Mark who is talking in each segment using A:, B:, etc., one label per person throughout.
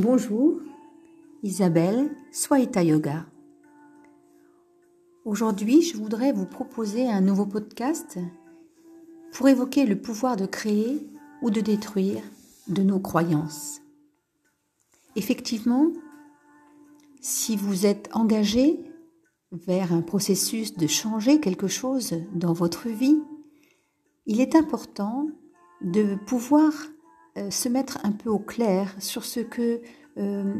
A: Bonjour, Isabelle, Swaita Yoga. Aujourd'hui, je voudrais vous proposer un nouveau podcast pour évoquer le pouvoir de créer ou de détruire de nos croyances. Effectivement, si vous êtes engagé vers un processus de changer quelque chose dans votre vie, il est important de pouvoir se mettre un peu au clair sur ce que euh,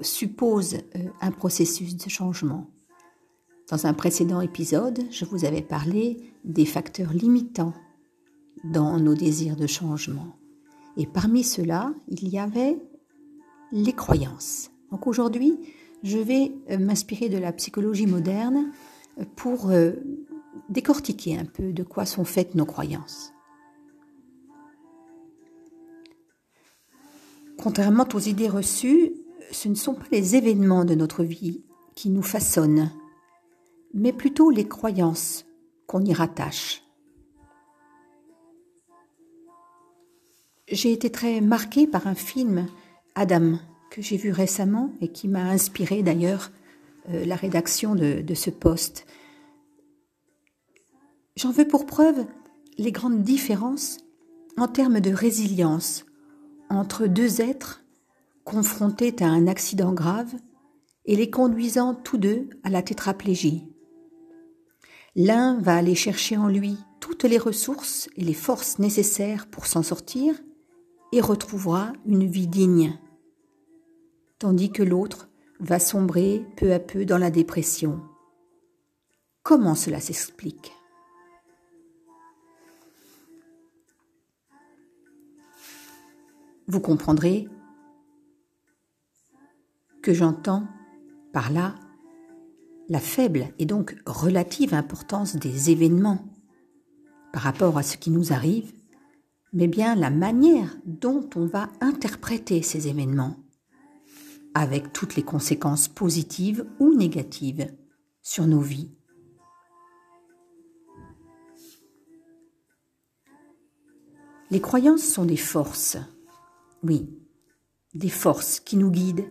A: suppose euh, un processus de changement. Dans un précédent épisode, je vous avais parlé des facteurs limitants dans nos désirs de changement. Et parmi ceux-là, il y avait les croyances. Donc aujourd'hui, je vais m'inspirer de la psychologie moderne pour décortiquer un peu de quoi sont faites nos croyances. Contrairement aux idées reçues, ce ne sont pas les événements de notre vie qui nous façonnent, mais plutôt les croyances qu'on y rattache. J'ai été très marquée par un film, Adam, que j'ai vu récemment et qui m'a inspiré d'ailleurs euh, la rédaction de, de ce poste. J'en veux pour preuve les grandes différences en termes de résilience entre deux êtres confrontés à un accident grave et les conduisant tous deux à la tétraplégie. L'un va aller chercher en lui toutes les ressources et les forces nécessaires pour s'en sortir et retrouvera une vie digne, tandis que l'autre va sombrer peu à peu dans la dépression. Comment cela s'explique? Vous comprendrez que j'entends par là la faible et donc relative importance des événements par rapport à ce qui nous arrive, mais bien la manière dont on va interpréter ces événements, avec toutes les conséquences positives ou négatives sur nos vies. Les croyances sont des forces oui, des forces qui nous guident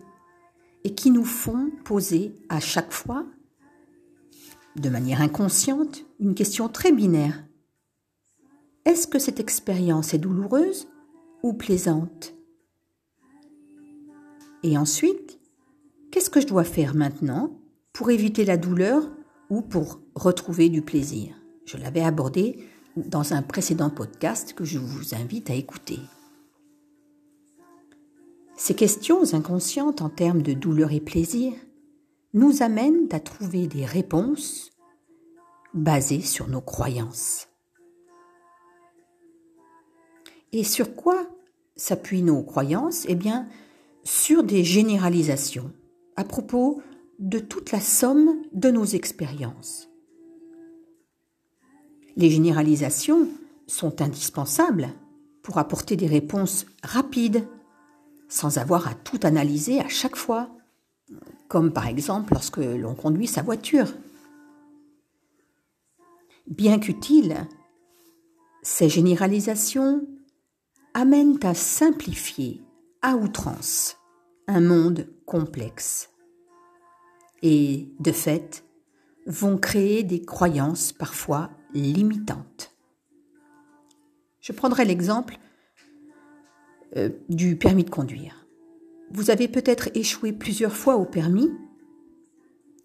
A: et qui nous font poser à chaque fois, de manière inconsciente, une question très binaire. Est-ce que cette expérience est douloureuse ou plaisante? Et ensuite, qu'est-ce que je dois faire maintenant pour éviter la douleur ou pour retrouver du plaisir? Je l'avais abordé dans un précédent podcast que je vous invite à écouter. Ces questions inconscientes en termes de douleur et plaisir nous amènent à trouver des réponses basées sur nos croyances. Et sur quoi s'appuient nos croyances? Eh bien, sur des généralisations à propos de toute la somme de nos expériences. Les généralisations sont indispensables pour apporter des réponses rapides sans avoir à tout analyser à chaque fois, comme par exemple lorsque l'on conduit sa voiture. Bien qu'utiles, ces généralisations amènent à simplifier à outrance un monde complexe et, de fait, vont créer des croyances parfois limitantes. Je prendrai l'exemple euh, du permis de conduire. Vous avez peut-être échoué plusieurs fois au permis.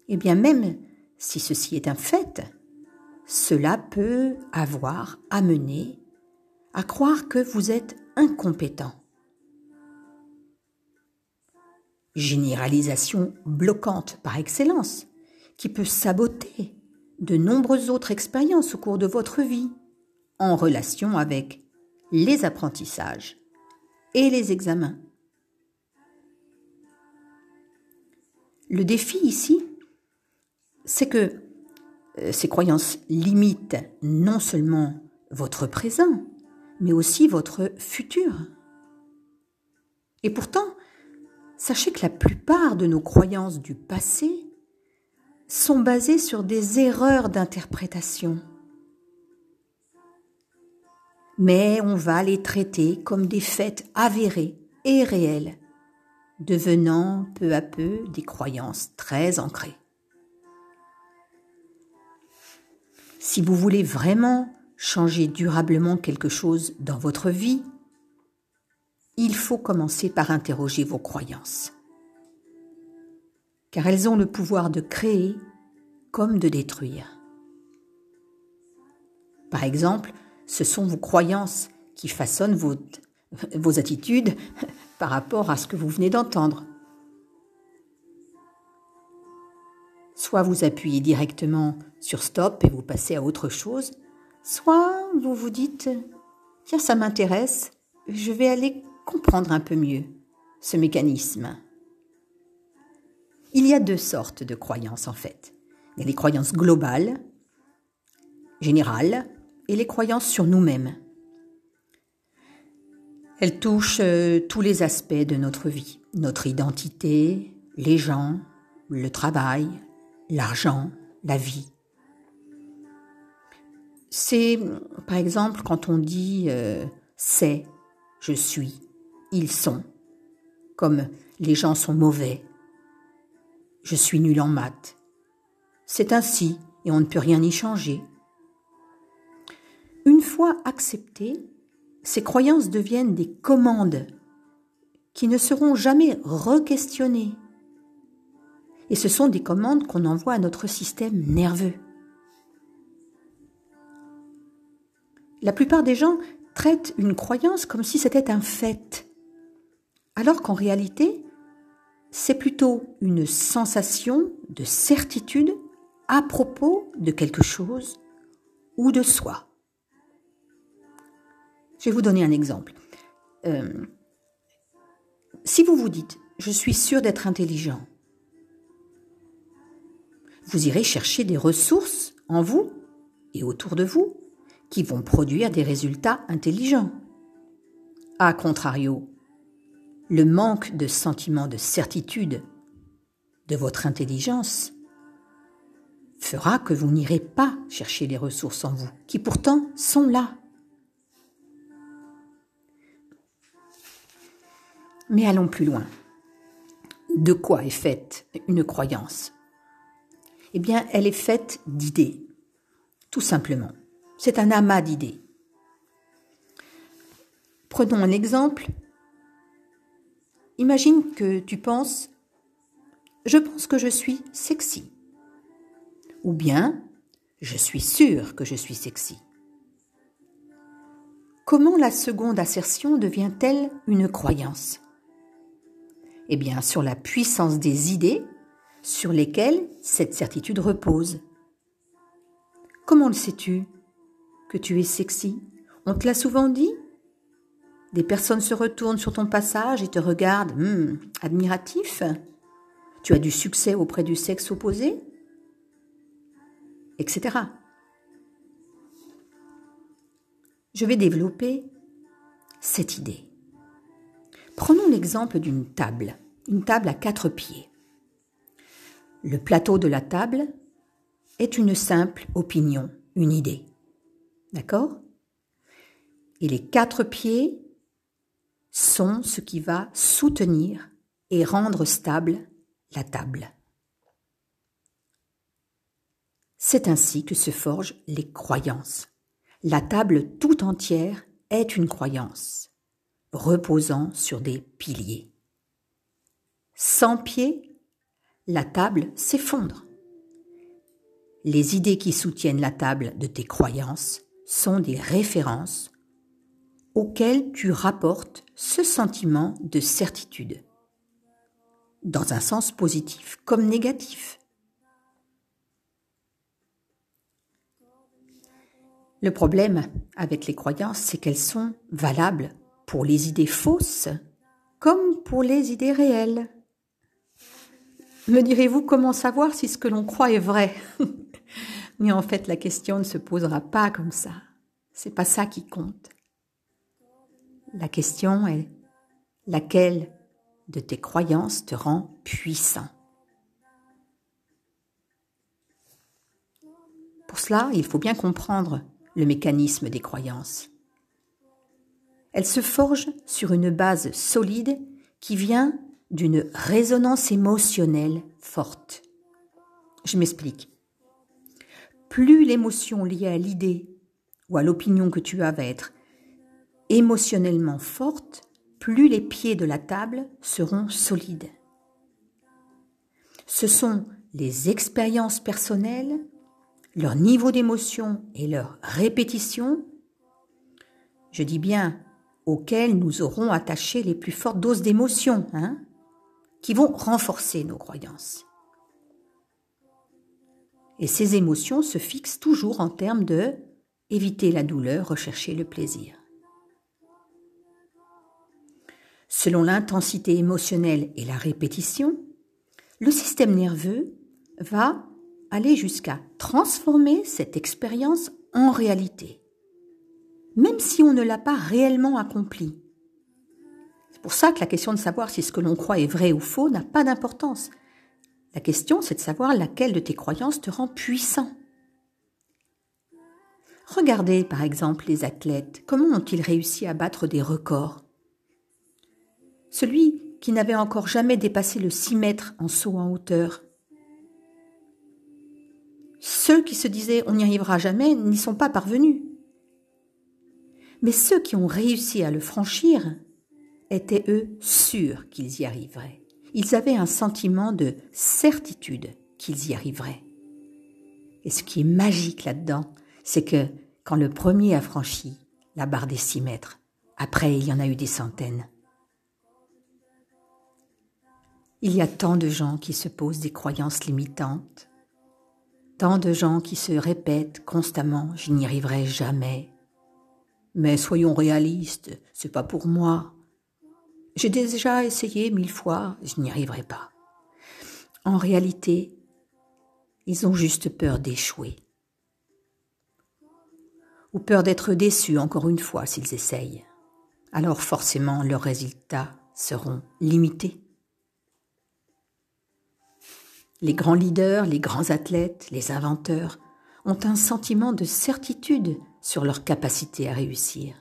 A: Eh bien même si ceci est un fait, cela peut avoir amené à croire que vous êtes incompétent. Généralisation bloquante par excellence, qui peut saboter de nombreuses autres expériences au cours de votre vie, en relation avec les apprentissages, et les examens. Le défi ici, c'est que euh, ces croyances limitent non seulement votre présent, mais aussi votre futur. Et pourtant, sachez que la plupart de nos croyances du passé sont basées sur des erreurs d'interprétation mais on va les traiter comme des faits avérés et réels, devenant peu à peu des croyances très ancrées. Si vous voulez vraiment changer durablement quelque chose dans votre vie, il faut commencer par interroger vos croyances. Car elles ont le pouvoir de créer comme de détruire. Par exemple, ce sont vos croyances qui façonnent vos, attitudes par rapport à ce que vous venez d'entendre. Soit vous appuyez directement sur stop et vous passez à autre chose, soit vous vous dites tiens ça m'intéresse, je vais aller comprendre un peu mieux ce mécanisme. Il y a deux sortes de croyances en fait. Il y a les croyances globales, générales, et les croyances sur nous-mêmes. Elles touchent euh, tous les aspects de notre vie, notre identité, les gens, le travail, l'argent, la vie. C'est, par exemple, quand on dit euh, c'est, je suis, ils sont, comme les gens sont mauvais, je suis nul en maths. C'est ainsi et on ne peut rien y changer. Une fois acceptées, ces croyances deviennent des commandes qui ne seront jamais re-questionnées. Et ce sont des commandes qu'on envoie à notre système nerveux. La plupart des gens traitent une croyance comme si c'était un fait, alors qu'en réalité, c'est plutôt une sensation de certitude à propos de quelque chose ou de soi. Je vais vous donner un exemple. Euh, si vous vous dites je suis sûr d'être intelligent, vous irez chercher des ressources en vous et autour de vous qui vont produire des résultats intelligents. A contrario, le manque de sentiment de certitude de votre intelligence fera que vous n'irez pas chercher les ressources en vous, qui pourtant sont là. Mais allons plus loin. De quoi est faite une croyance? Eh bien, elle est faite d'idées, tout simplement. C'est un amas d'idées. Prenons un exemple. Imagine que tu penses Je pense que je suis sexy. Ou bien Je suis sûr que je suis sexy. Comment la seconde assertion devient-elle une croyance? Eh bien, sur la puissance des idées sur lesquelles cette certitude repose. Comment le sais-tu que tu es sexy? On te l'a souvent dit? Des personnes se retournent sur ton passage et te regardent, hmm, admiratif Tu as du succès auprès du sexe opposé Etc. Je vais développer cette idée. Prenons l'exemple d'une table, une table à quatre pieds. Le plateau de la table est une simple opinion, une idée. D'accord? Et les quatre pieds sont ce qui va soutenir et rendre stable la table. C'est ainsi que se forgent les croyances. La table tout entière est une croyance reposant sur des piliers. Sans pieds, la table s'effondre. Les idées qui soutiennent la table de tes croyances sont des références auxquelles tu rapportes ce sentiment de certitude, dans un sens positif comme négatif. Le problème avec les croyances, c'est qu'elles sont valables pour les idées fausses comme pour les idées réelles. Me direz-vous comment savoir si ce que l'on croit est vrai Mais en fait, la question ne se posera pas comme ça. C'est pas ça qui compte. La question est laquelle de tes croyances te rend puissant? Pour cela, il faut bien comprendre le mécanisme des croyances. Elle se forge sur une base solide qui vient d'une résonance émotionnelle forte. Je m'explique. Plus l'émotion liée à l'idée ou à l'opinion que tu as va être émotionnellement forte, plus les pieds de la table seront solides. Ce sont les expériences personnelles, leur niveau d'émotion et leur répétition, je dis bien auxquelles nous aurons attaché les plus fortes doses d'émotion, hein, qui vont renforcer nos croyances. Et ces émotions se fixent toujours en termes de éviter la douleur, rechercher le plaisir. Selon l'intensité émotionnelle et la répétition, le système nerveux va aller jusqu'à transformer cette expérience en réalité, même si on ne l'a pas réellement accomplie. C'est pour ça que la question de savoir si ce que l'on croit est vrai ou faux n'a pas d'importance. La question, c'est de savoir laquelle de tes croyances te rend puissant. Regardez par exemple les athlètes, comment ont-ils réussi à battre des records? Celui qui n'avait encore jamais dépassé le 6 mètres en saut en hauteur. Ceux qui se disaient on n'y arrivera jamais n'y sont pas parvenus. Mais ceux qui ont réussi à le franchir étaient eux sûrs qu'ils y arriveraient. Ils avaient un sentiment de certitude qu'ils y arriveraient. Et ce qui est magique là-dedans, c'est que quand le premier a franchi la barre des six mètres, après il y en a eu des centaines. Il y a tant de gens qui se posent des croyances limitantes, tant de gens qui se répètent constamment je n'y arriverai jamais. Mais soyons réalistes, c'est pas pour moi. J'ai déjà essayé mille fois, je n'y arriverai pas. En réalité, ils ont juste peur d'échouer. Ou peur d'être déçus encore une fois s'ils essayent. Alors forcément leurs résultats seront limités. Les grands leaders, les grands athlètes, les inventeurs ont un sentiment de certitude sur leur capacité à réussir.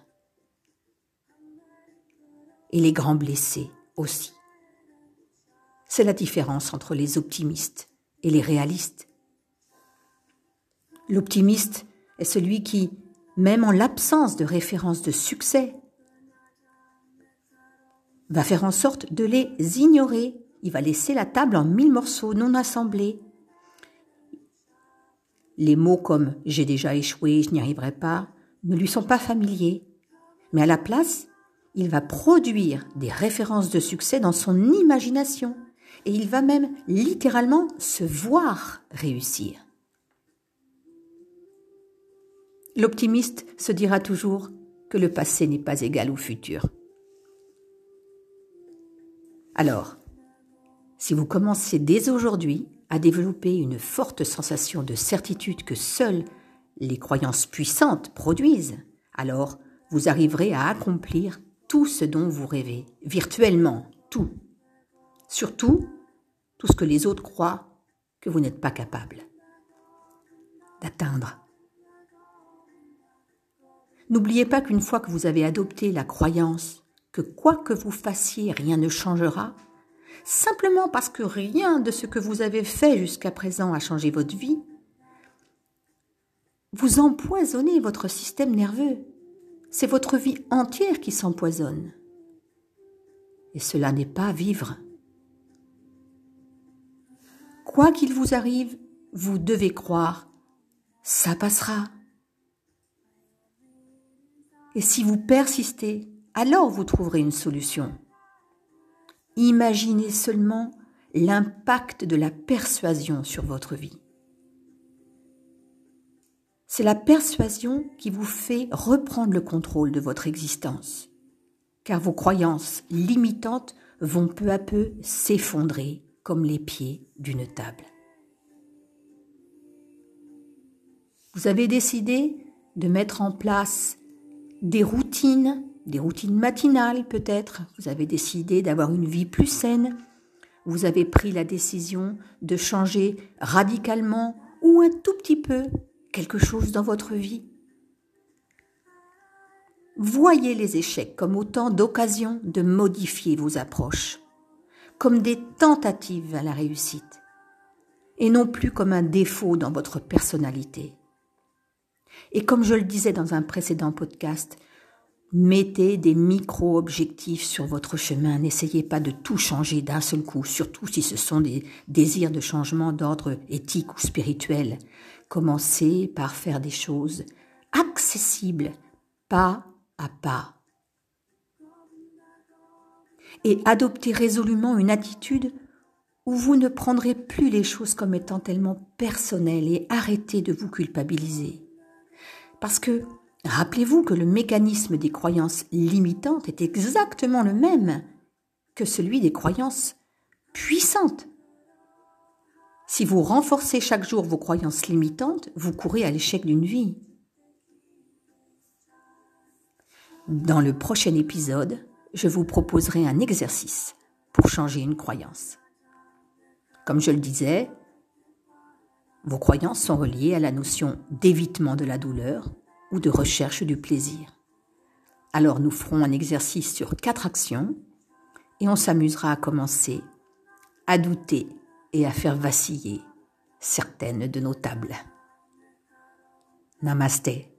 A: Et les grands blessés aussi. C'est la différence entre les optimistes et les réalistes. L'optimiste est celui qui, même en l'absence de référence de succès, va faire en sorte de les ignorer il va laisser la table en mille morceaux non assemblés. Les mots comme j'ai déjà échoué, je n'y arriverai pas ne lui sont pas familiers. Mais à la place, il va produire des références de succès dans son imagination et il va même littéralement se voir réussir. L'optimiste se dira toujours que le passé n'est pas égal au futur. Alors, si vous commencez dès aujourd'hui à développer une forte sensation de certitude que seules les croyances puissantes produisent, alors vous arriverez à accomplir tout ce dont vous rêvez, virtuellement, tout. Surtout, tout ce que les autres croient que vous n'êtes pas capable d'atteindre. N'oubliez pas qu'une fois que vous avez adopté la croyance que quoi que vous fassiez, rien ne changera, simplement parce que rien de ce que vous avez fait jusqu'à présent a changé votre vie, vous empoisonnez votre système nerveux. C'est votre vie entière qui s'empoisonne. Et cela n'est pas vivre. Quoi qu'il vous arrive, vous devez croire, ça passera. Et si vous persistez, alors vous trouverez une solution. Imaginez seulement l'impact de la persuasion sur votre vie. C'est la persuasion qui vous fait reprendre le contrôle de votre existence, car vos croyances limitantes vont peu à peu s'effondrer comme les pieds d'une table. Vous avez décidé de mettre en place des routines des routines matinales peut-être, vous avez décidé d'avoir une vie plus saine, vous avez pris la décision de changer radicalement ou un tout petit peu quelque chose dans votre vie? Voyez les échecs comme autant d'occasions de modifier vos approches. comme des tentatives à la réussite et non plus comme un défaut dans votre personnalité. Et comme je le disais dans un précédent podcast, mettez des micro-objectifs sur votre chemin. N'essayez pas de tout changer d'un seul coup, surtout si ce sont des désirs de changement d'ordre éthique ou spirituel. Commencez par faire des choses accessibles, pas à pas. Et adoptez résolument une attitude où vous ne prendrez plus les choses comme étant tellement personnelles et arrêtez de vous culpabiliser. Parce que rappelez-vous que le mécanisme des croyances limitantes est exactement le même que celui des croyances puissantes. Si vous renforcez chaque jour vos croyances limitantes, vous courez à l'échec d'une vie. Dans le prochain épisode, je vous proposerai un exercice pour changer une croyance. Comme je le disais, vos croyances sont reliées à la notion d'évitement de la douleur ou de recherche du plaisir. Alors nous ferons un exercice sur quatre actions et on s'amusera à commencer à douter et à faire vaciller certaines de nos tables. Namasté.